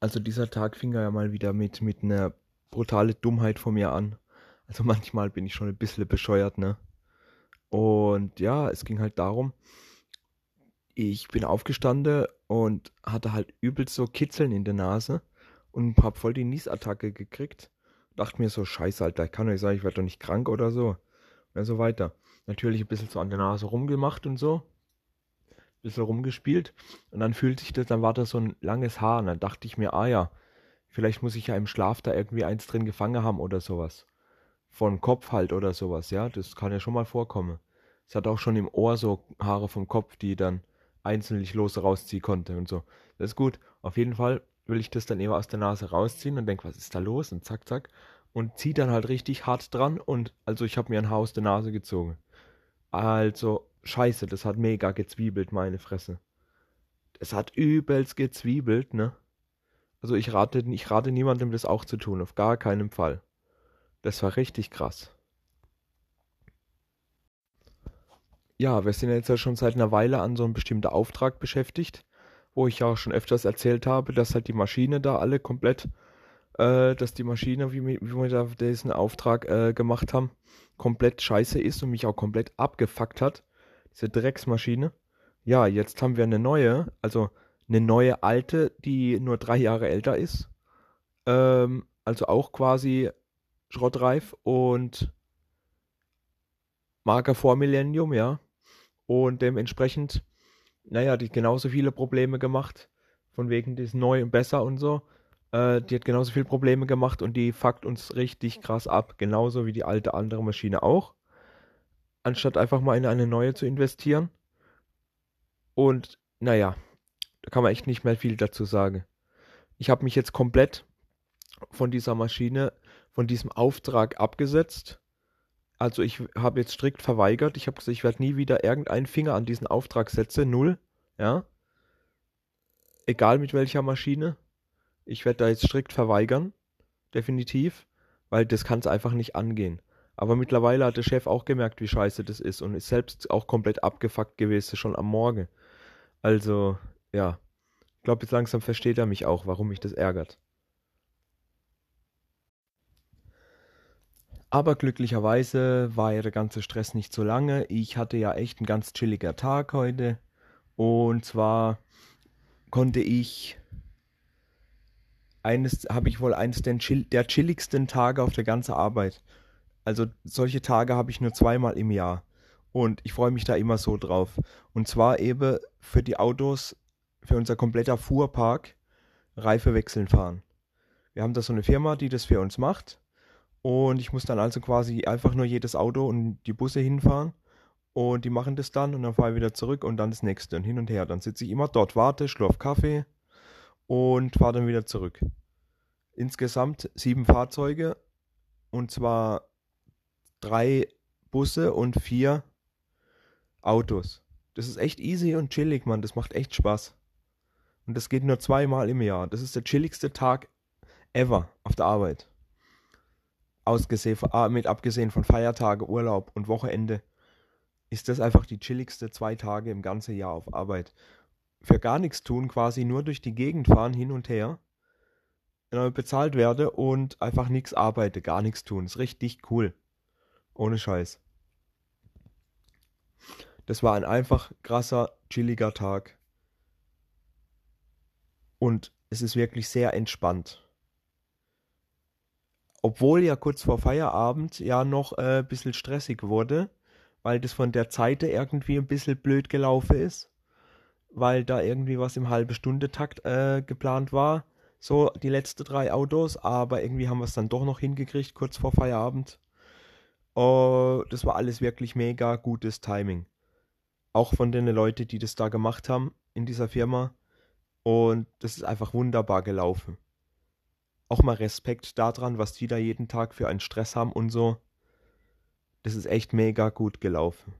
Also dieser Tag fing ja mal wieder mit, mit einer brutale Dummheit von mir an. Also manchmal bin ich schon ein bisschen bescheuert, ne? Und ja, es ging halt darum, ich bin aufgestanden und hatte halt übelst so Kitzeln in der Nase und hab voll die Niesattacke gekriegt. Dachte mir so, scheiße, Alter, ich kann nicht sagen, ich werde doch nicht krank oder so. Und so weiter. Natürlich ein bisschen so an der Nase rumgemacht und so. Bisschen rumgespielt. Und dann fühlte sich das, dann war das so ein langes Haar. Und dann dachte ich mir, ah ja, vielleicht muss ich ja im Schlaf da irgendwie eins drin gefangen haben oder sowas. Von Kopf halt oder sowas, ja. Das kann ja schon mal vorkommen. Es hat auch schon im Ohr so Haare vom Kopf, die dann einzeln los rausziehen konnte und so. Das ist gut. Auf jeden Fall will ich das dann eben aus der Nase rausziehen und denke, was ist da los? Und zack, zack. Und zieh dann halt richtig hart dran und also ich habe mir ein Haar aus der Nase gezogen. Also, scheiße, das hat mega gezwiebelt, meine Fresse. Es hat übelst gezwiebelt, ne? Also ich rate, ich rate niemandem, das auch zu tun, auf gar keinen Fall. Das war richtig krass. Ja, wir sind jetzt ja schon seit einer Weile an so einem bestimmten Auftrag beschäftigt, wo ich ja auch schon öfters erzählt habe, dass halt die Maschine da alle komplett, äh, dass die Maschine, wie, wie wir da diesen Auftrag äh, gemacht haben, komplett scheiße ist und mich auch komplett abgefuckt hat. Diese Drecksmaschine. Ja, jetzt haben wir eine neue, also eine neue alte, die nur drei Jahre älter ist. Ähm, also auch quasi schrottreif und Marker vor Millennium, ja und dementsprechend, naja, die hat genauso viele Probleme gemacht, von wegen des neu und besser und so. Äh, die hat genauso viele Probleme gemacht und die fuckt uns richtig krass ab, genauso wie die alte andere Maschine auch. Anstatt einfach mal in eine neue zu investieren. Und naja, da kann man echt nicht mehr viel dazu sagen. Ich habe mich jetzt komplett von dieser Maschine, von diesem Auftrag abgesetzt also ich habe jetzt strikt verweigert. Ich habe gesagt, ich werde nie wieder irgendeinen Finger an diesen Auftrag setzen. Null. Ja. Egal mit welcher Maschine. Ich werde da jetzt strikt verweigern. Definitiv. Weil das kann es einfach nicht angehen. Aber mittlerweile hat der Chef auch gemerkt, wie scheiße das ist und ist selbst auch komplett abgefuckt gewesen, schon am Morgen. Also, ja. Ich glaube, jetzt langsam versteht er mich auch, warum mich das ärgert. Aber glücklicherweise war ja der ganze Stress nicht so lange. Ich hatte ja echt einen ganz chilliger Tag heute. Und zwar konnte ich eines, habe ich wohl eines der, der chilligsten Tage auf der ganzen Arbeit. Also solche Tage habe ich nur zweimal im Jahr. Und ich freue mich da immer so drauf. Und zwar eben für die Autos, für unser kompletter Fuhrpark, Reife wechseln fahren. Wir haben da so eine Firma, die das für uns macht. Und ich muss dann also quasi einfach nur jedes Auto und die Busse hinfahren. Und die machen das dann und dann fahre ich wieder zurück und dann das nächste und hin und her. Dann sitze ich immer dort, warte, schlurf Kaffee und fahre dann wieder zurück. Insgesamt sieben Fahrzeuge und zwar drei Busse und vier Autos. Das ist echt easy und chillig, Mann. Das macht echt Spaß. Und das geht nur zweimal im Jahr. Das ist der chilligste Tag ever auf der Arbeit ausgesehen, ah, mit abgesehen von Feiertage, Urlaub und Wochenende, ist das einfach die chilligste zwei Tage im ganzen Jahr auf Arbeit. Für gar nichts tun, quasi nur durch die Gegend fahren, hin und her, äh, bezahlt werde und einfach nichts arbeite, gar nichts tun. Ist richtig cool. Ohne Scheiß. Das war ein einfach krasser, chilliger Tag. Und es ist wirklich sehr entspannt obwohl ja kurz vor Feierabend ja noch äh, ein bisschen stressig wurde, weil das von der Zeit irgendwie ein bisschen blöd gelaufen ist, weil da irgendwie was im halbe Stunde Takt äh, geplant war, so die letzten drei Autos, aber irgendwie haben wir es dann doch noch hingekriegt kurz vor Feierabend. Oh, das war alles wirklich mega gutes Timing. Auch von den Leuten, die das da gemacht haben in dieser Firma. Und das ist einfach wunderbar gelaufen auch mal Respekt daran, was die da jeden Tag für einen Stress haben und so. Das ist echt mega gut gelaufen.